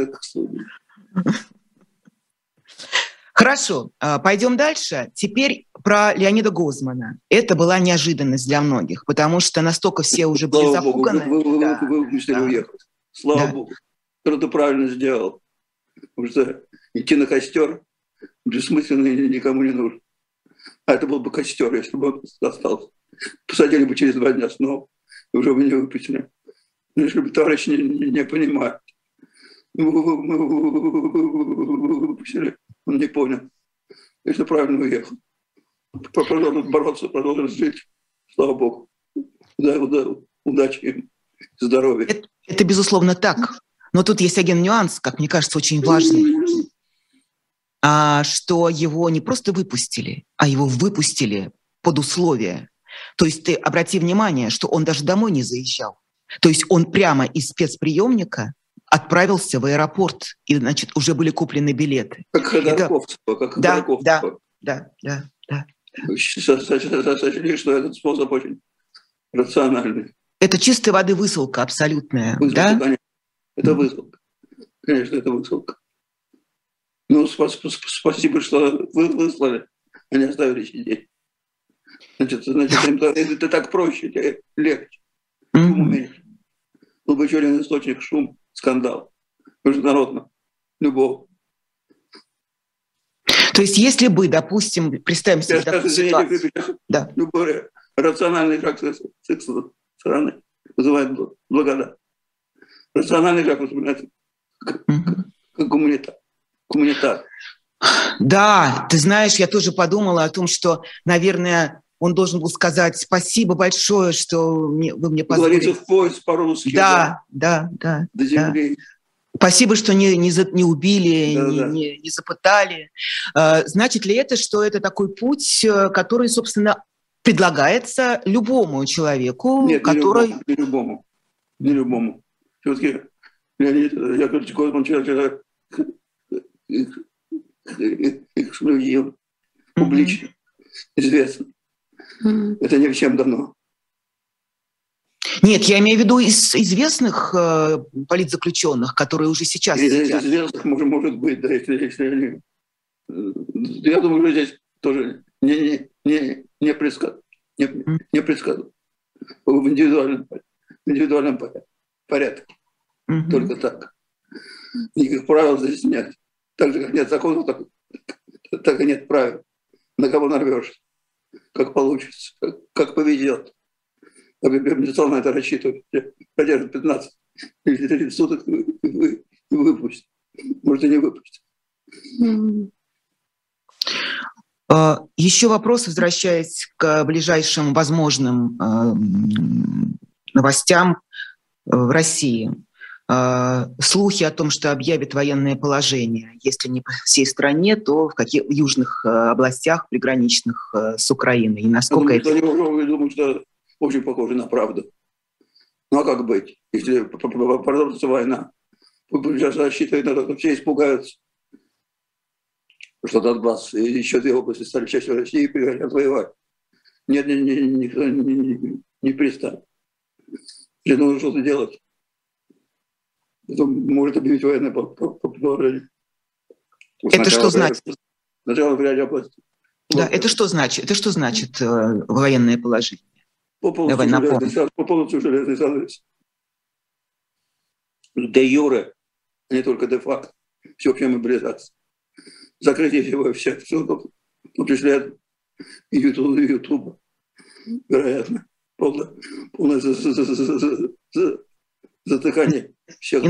Хорошо, а, пойдем дальше. Теперь про Леонида Гозмана. Это была неожиданность для многих, потому что настолько все уже были запуганы. Богу, вы, вы, да. Слава да. Богу. Кто ты правильно сделал. Потому что идти на костер бессмысленно и никому не нужно. А это был бы костер, если бы он остался посадили бы через два дня снова, и уже бы не выпустили. Ну, если бы товарищ не, не, не понимает. Выпустили, он не понял. Если правильно уехал. Продолжил бороться, продолжил жить. Слава Богу. Да, да, удачи им, здоровья. Это, это безусловно так. Но тут есть один нюанс, как мне кажется, очень важный. А, что его не просто выпустили, а его выпустили под условия. То есть ты обрати внимание, что он даже домой не заезжал. То есть он прямо из спецприемника отправился в аэропорт, и, значит, уже были куплены билеты. Как Ходорковского, как да, да, да, да, да. Сочли, что этот способ очень рациональный. Это чистой воды высылка абсолютная, высылка, да? Конечно. Это высылка. Конечно, это высылка. Ну, спасибо, что вы выслали, а не оставили сидеть. Значит, значит это, так проще, легче. Шум еще один источник шум, скандал. Международно. Любого. То есть, если бы, допустим, представим себе такую ситуацию... Да. Любой рациональный шаг с их стороны вызывает благодарность. Рациональный шаг воспринимается как, как гуманитар. гуманитар. Да, ты знаешь, я тоже подумала о том, что, наверное, он должен был сказать спасибо большое, что мне, вы мне позволили. Говорится в поезд по-русски. Да, да, да. До земли. Да. Спасибо, что не, не, за, не убили, да, не, да. Не, не запытали. А, значит ли это, что это такой путь, э, который, собственно, предлагается любому человеку, Нет, который... Не любому. Не любому. Все-таки Леонид Яковлевич Гозман человек эксклюзив, публично, известно. Это ни в чем дано. Нет, я имею в виду из известных э, политзаключенных, которые уже сейчас из, сидят. известных может, может быть, да, если, если они... Э, я думаю, что здесь тоже не, не, не, не, предсказ, не, не предсказывают. В индивидуальном, в индивидуальном порядке. Mm-hmm. Только так. Никаких правил здесь нет. Так же, как нет законов, так, так и нет правил. На кого нарвешься, как получится, как, как повезет. А Безусловно, это рассчитывать. Продержит 15 или 30 суток и выпустит. Может, и не выпустит. А, Еще вопрос, возвращаясь к ближайшим возможным а, новостям в России. А, слухи о том, что объявит военное положение, если не по всей стране, то в каких южных а, областях, приграничных а, с Украиной. И насколько я думаю, это... Я думаю, что очень похоже на правду. Ну а как быть, если продолжится война? Сейчас рассчитывают на то, что все испугаются, что Донбасс и еще две области стали частью России и прекратят воевать. Нет, ни, ни, никто не, не, не пристанет. Или нужно что-то делать. Это может объявить военное положение. Это что значит? Сначала в ряде областей. Да, это что значит? Это что значит э, военное положение? По полностью, Давай, железный, по полностью железный занавес. Де юре, а не только де факт, всеобщая мобилизация. Закрытие всего всех ссылок, в том числе и Ютуба, Ютуба вероятно, полное, полное затыкание всех.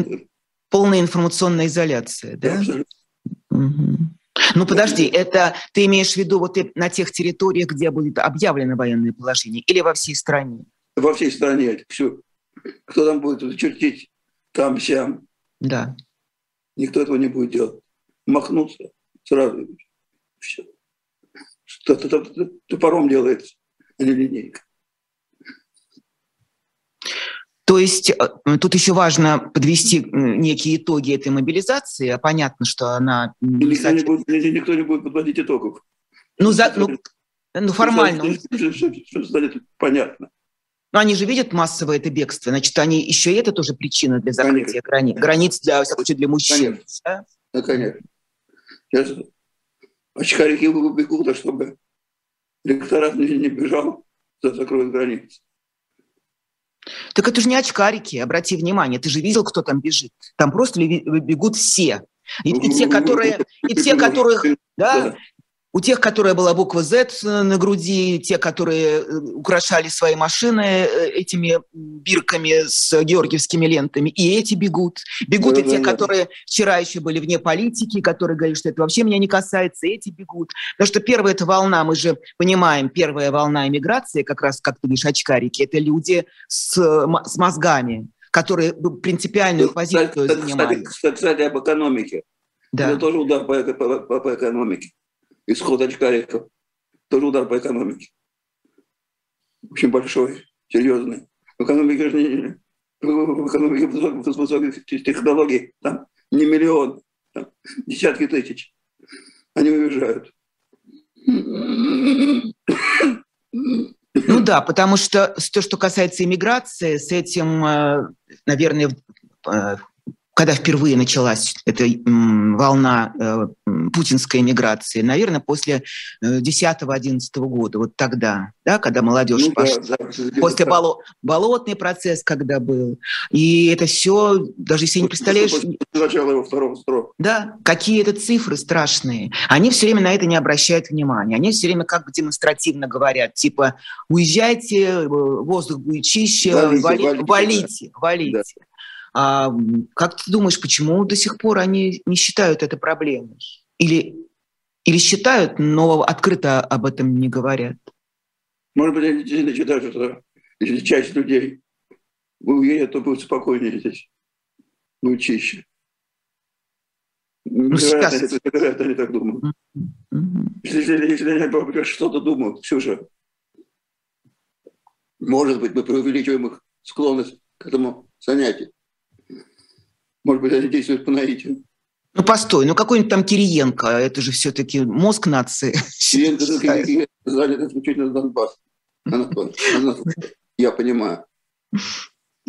Полная информационная изоляция, да? да угу. Ну подожди, это ты имеешь в виду вот на тех территориях, где будет объявлено военное положение, или во всей стране? Во всей стране. Все. Кто там будет чертить там, сям? Да. Никто этого не будет делать. Махнуться сразу. Все. Что-то топором делается, а не линейка. То есть э, тут еще важно подвести некие итоги этой мобилизации. А понятно, что она... Никто не будет, никто не будет подводить итогов. Ну, за, ну, ну формально. Что понятно. Но они же видят массовое это бегство. Значит, они еще и это тоже причина для закрытия границ. Границ для, для мужчин. Конечно. Да? да, конечно. Сейчас очкарики бегут, чтобы электорат не, не бежал, закроют границы. Так это же не очкарики, обрати внимание, ты же видел, кто там бежит. Там просто бегут все. И, и те, которые, и те, которых, да, у тех, которая была буква Z на груди, те, которые э, украшали свои машины э, этими бирками с георгиевскими лентами, и эти бегут. Бегут да, и те, да. которые вчера еще были вне политики, которые говорили, что это вообще меня не касается, эти бегут. Потому что первая эта волна, мы же понимаем, первая волна иммиграции, как раз, как ты говоришь, очкарики, это люди с, с мозгами, которые принципиальную позицию кстати, занимали. Кстати, кстати, об экономике. Да. Это тоже удар по, по, по экономике исход очкариков, тоже удар по экономике. Очень большой, серьезный. В экономике же не, в экономике высоких технологий там не миллион, там десятки тысяч. Они уезжают. Ну да, потому что то, что касается иммиграции, с этим, э, наверное, э, когда впервые началась эта волна э, путинской миграции, наверное, после 10-11 э, года, вот тогда, да, когда молодежь ну, пошла, да, да, после боло, болотный процесс, когда был, и это все, даже если не представляешь... Начало его второго срока. Да, какие это цифры страшные. Они все время на это не обращают внимания. Они все время как бы демонстративно говорят, типа, уезжайте, э, воздух будет чище, валите, валите, валите. валите. Да. А как ты думаешь, почему до сих пор они не считают это проблемой? Или, или считают, но открыто об этом не говорят? Может быть, они действительно считают, что если часть людей уедет, то будет спокойнее здесь, будет чище. Ну, сейчас... это, это, они так думают. Mm-hmm. Если, если они что-то думают, Ксюша, может быть, мы преувеличиваем их склонность к этому занятию. Может быть, они действуют по наитию. Ну, постой, ну какой-нибудь там Кириенко, это же все-таки мозг нации. Кириенко занят исключительно Донбасс. Анатолий, Анатолий, я понимаю,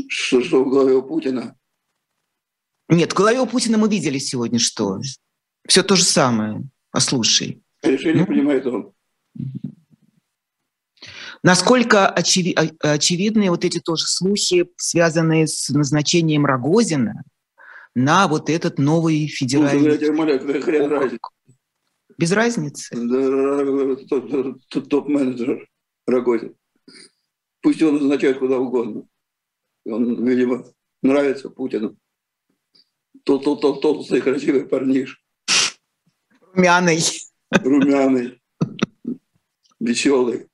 что, что в голове у Путина. Нет, в голове у Путина мы видели сегодня что. Все то же самое. Послушай. Решение ну? принимает он. Насколько очеви- очевидны вот эти тоже слухи, связанные с назначением Рогозина на вот этот новый федеральный... Ну, Без разницы. Топ-менеджер Рогозин. Пусть он назначает куда угодно. Он, видимо, нравится Путину. Толстый, красивый парниш. Румяный. Румяный. Веселый.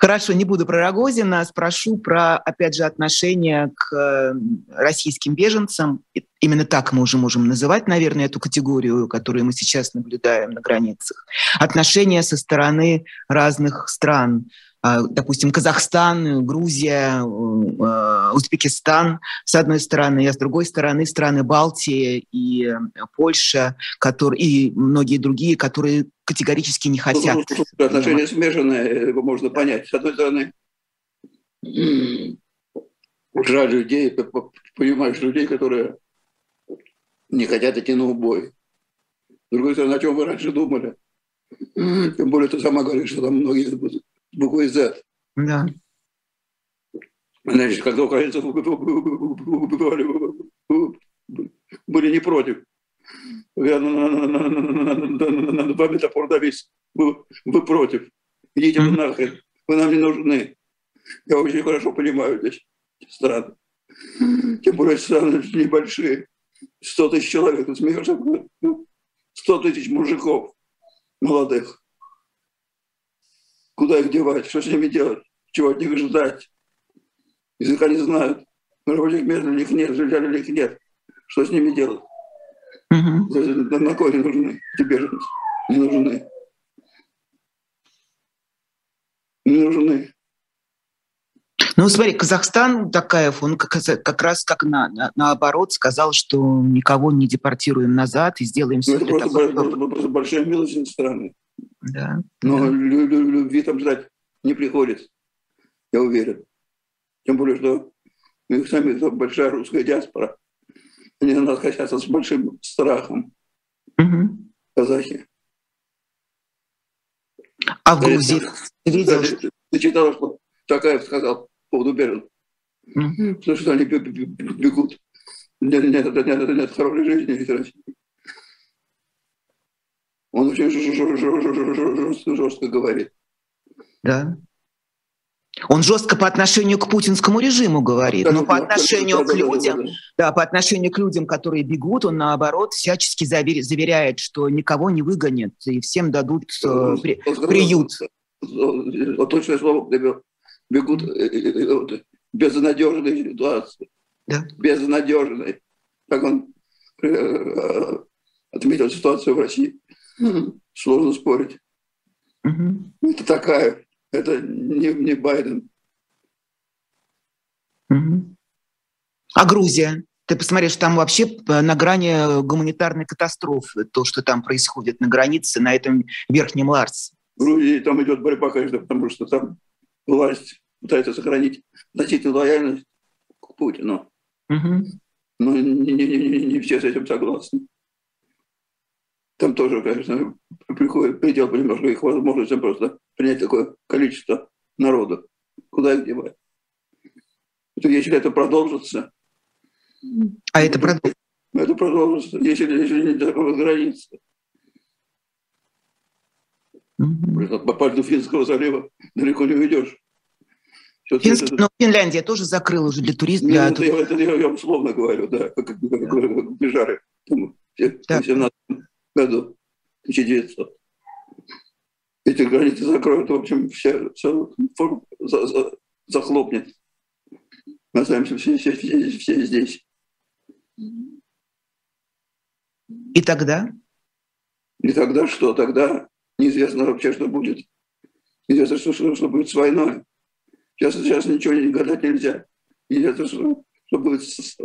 Хорошо, не буду про Рогозина, спрошу про, опять же, отношение к э, российским беженцам. Именно так мы уже можем называть, наверное, эту категорию, которую мы сейчас наблюдаем на границах. Отношения со стороны разных стран. А, допустим, Казахстан, Грузия, э, Узбекистан с одной стороны, а с другой стороны страны Балтии и э, Польша, которые, и многие другие, которые категорически не хотят. Ну, ну, отношения смешанные, его можно понять. С одной стороны, жаль людей, понимаешь, людей, которые не хотят идти на убой. С другой стороны, о чем вы раньше думали? Тем более ты сама говоришь, что там многие будут буквой Z. Да. Значит, когда украинцы были не против. Я над вами топор давись. Вы, вы против. Идите вы нахрен. Вы нам не нужны. Я очень хорошо понимаю здесь страны. Тем более страны небольшие. 100 тысяч человек. Смеешься? 100 тысяч мужиков молодых. Куда их девать? Что с ними делать? Чего от них ждать? Языка не знают. Для них нет, для них нет. Что с ними делать? Угу. На кой они нужны? Тебе же не нужны. Не нужны. Ну, смотри, Казахстан Такаев, он как, как раз как на, на, наоборот сказал, что никого не депортируем назад и сделаем все ну, это просто, того, просто большая милость страны. Да. Но да. любви там ждать не приходится, я уверен. Тем более, что мы сами большая русская диаспора. Они на нас косятся с большим страхом. Угу. Казахи. А в Грузии ты видел? Ты, ты читала, что Такаев сказал по поводу Берин? Угу. Что, что они бегут. Нет, нет, нет, нет, нет хорошей жизни из России. Он жестко, говорит. Да. Он жестко по отношению к путинскому режиму говорит, но по отношению к людям, да, по отношению к людям, которые бегут, он наоборот всячески заверяет, что никого не выгонят и всем дадут э, при, приют. Точное слово бегут безнадежной ситуации. Да. Безнадежной. Как он отметил ситуацию в России. Сложно спорить. Угу. Это такая, это не, не Байден. Угу. А Грузия? Ты посмотришь, там вообще э, на грани гуманитарной катастрофы, то, что там происходит на границе, на этом Верхнем Ларсе. В Грузии там идет борьба, конечно, потому что там власть пытается сохранить значительную лояльность к Путину. Угу. Но не, не, не, не все с этим согласны. Там тоже, конечно, приходит предел немножко их возможностям просто принять такое количество народа. Куда их девать? Если это продолжится... А это продолжится? Это продолжится, если, если не границы. Mm-hmm. По пальцу Финского залива далеко не уйдешь. Финск, это... Но Финляндия тоже закрыла уже для туристов. Для... это, я, это я, я условно говорю, да, как, как, как, как, как бежары в 17 году, 1900. Эти границы закроют, в общем, все, все за, за, захлопнет. Мы останемся все, все, все, все здесь. И тогда? И тогда что? Тогда неизвестно вообще, что будет. Неизвестно, что, что, что будет с войной. Сейчас, сейчас ничего не гадать нельзя. Неизвестно, что, что будет с,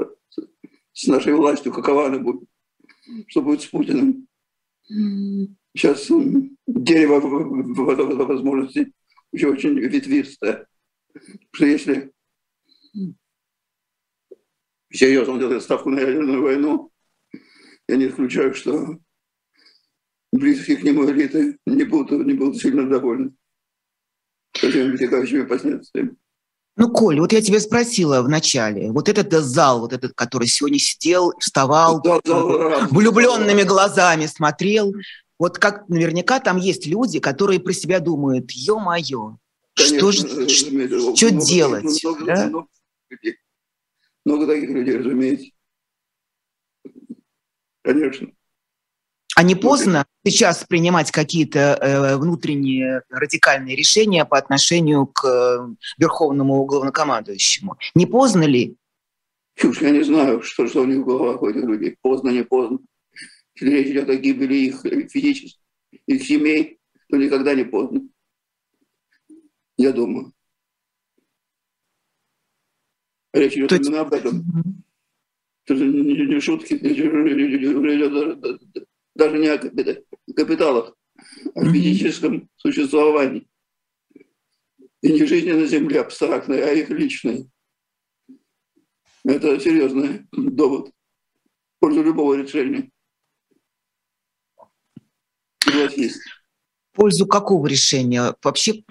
с нашей властью, какова она будет, что будет с Путиным. Сейчас дерево возможностей еще очень ветвистая. Потому что если серьезно делает ставку на ядерную войну, я не исключаю, что близкие к нему элиты не будут, не будут сильно довольны этими вытекающими последствиями. Ну, Коль, вот я тебя спросила в начале, вот этот зал, вот этот, который сегодня сидел, вставал, зал, влюбленными глазами смотрел, вот как наверняка там есть люди, которые про себя думают, ё-моё, что же, что, что делать? Много, да? много, много таких людей, разумеется. Конечно. А не поздно сейчас принимать какие-то э, внутренние радикальные решения по отношению к э, верховному главнокомандующему? Не поздно ли? Чушь, я не знаю, что, что у них в головах у этих людей. Поздно, не поздно. Если речь идет о гибели их физических, их семей, то никогда не поздно. Я думаю. Речь идет то именно об этом. Это не, не шутки, даже не о капиталах, а о физическом существовании. И не жизни на Земле абстрактной, а их личной. Это серьезный довод в пользу любого решения. Согласись. В пользу какого решения? Вообще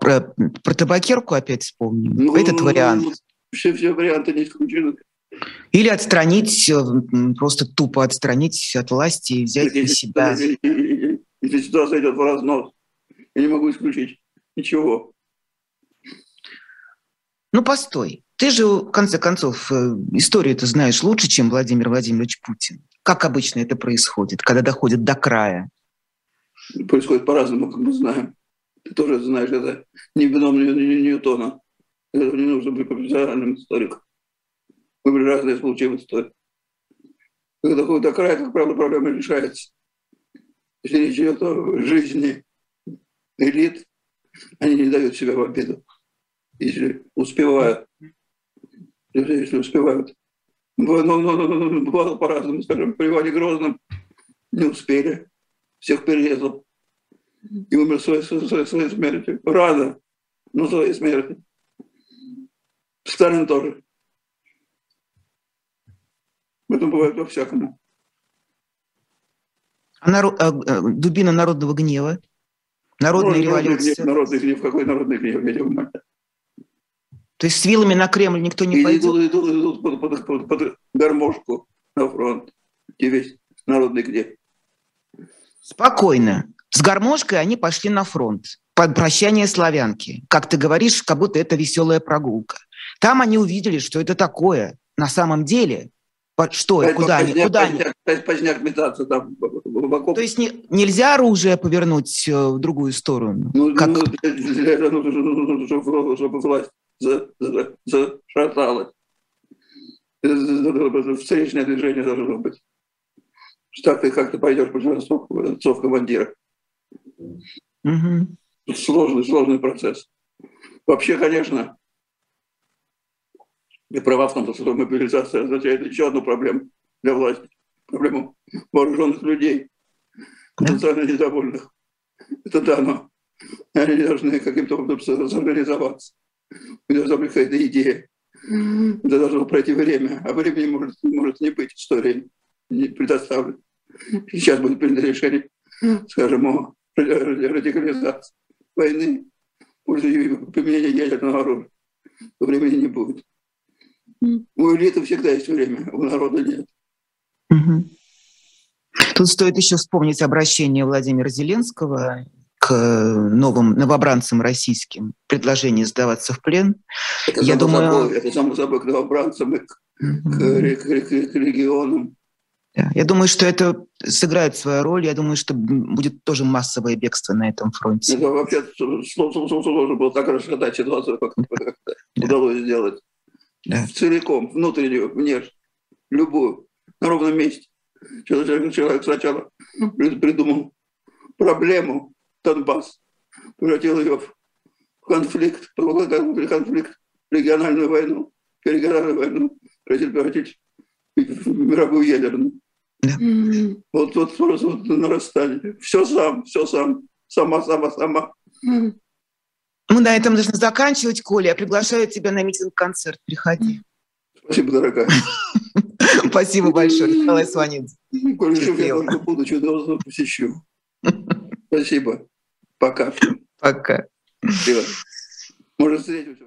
про, про табакерку опять вспомним. Ну, Этот вариант. Все, все варианты не исключены. Или отстранить, э, просто тупо отстранить от власти и взять если, на себя. Если, если ситуация идет в разнос, я не могу исключить ничего. Ну, постой. Ты же, в конце концов, э, историю ты знаешь лучше, чем Владимир Владимирович Путин. Как обычно это происходит, когда доходит до края? Происходит по-разному, как мы знаем. Ты тоже знаешь, это не вином Ньютона. Это не нужно быть профессиональным историком. Были разные случаи в истории. Когда доходит до края, как правило, проблема решается. Если речь идет о жизни элит, они не дают себя в обиду. Если успевают, если успевают. Бывало по-разному, скажем, при Иване Грозном не успели, всех перерезал и умер своей, своей, своей смертью. Рано, но своей смертью. Сталин тоже. Это бывает во-всякому. А народ, а, а, дубина народного гнева? Народная ну, революция? Гнев, народный гнев. Какой народный гнев? Я не То есть с вилами на Кремль никто не и пойдет? Идут, идут, идут под, под, под, под гармошку на фронт. И весь народный гнев. Спокойно. С гармошкой они пошли на фронт. Под прощание славянки. Как ты говоришь, как будто это веселая прогулка. Там они увидели, что это такое на самом деле. Что и куда они? Куда они? Поздняк метаться там в То есть не, нельзя оружие повернуть э, в другую сторону? Ну, как... ну этого нужно, чтобы, чтобы власть зашаталась. Встречное движение должно быть. Так ты как-то пойдешь по отцов командира. Угу. Сложный, сложный процесс. Вообще, конечно, и права в том, что мобилизация означает еще одну проблему для власти. Проблему вооруженных людей, потенциально недовольных. Это да, но они должны каким-то образом зорганизоваться. У них должна быть какая-то идея. Это должно пройти время, а времени может, может не быть, история не предоставлена. Сейчас будет принято решение, скажем, о радикализации войны, применения ядерного оружия. Времени не будет. У элиты всегда есть время, у народа нет. Угу. Тут стоит еще вспомнить обращение Владимира Зеленского к новым новобранцам российским, предложение сдаваться в плен. Это Я думаю... собой, это само собой к новобранцам и к, угу. к, к, к, к регионам. Я думаю, что это сыграет свою роль. Я думаю, что будет тоже массовое бегство на этом фронте. Это вообще сложно было так расшатать ситуацию, как да. удалось сделать да. целиком, внутреннюю, внешнюю, любую, на ровном месте. Человек, человек сначала придумал проблему Донбасс, превратил ее в конфликт, конфликт, региональную войну, региональную войну, хотел превратить в мировую ядерную. Да. Вот, вот, вот нарастание. Все сам, все сам, сама, сама, сама. Мы на этом должны заканчивать, Коля. Я приглашаю тебя на митинг-концерт. Приходи. Спасибо, дорогая. Спасибо большое, Николай Сванидзе. Коля, я только буду, что посещу. Спасибо. Пока. Пока. Может, встретимся.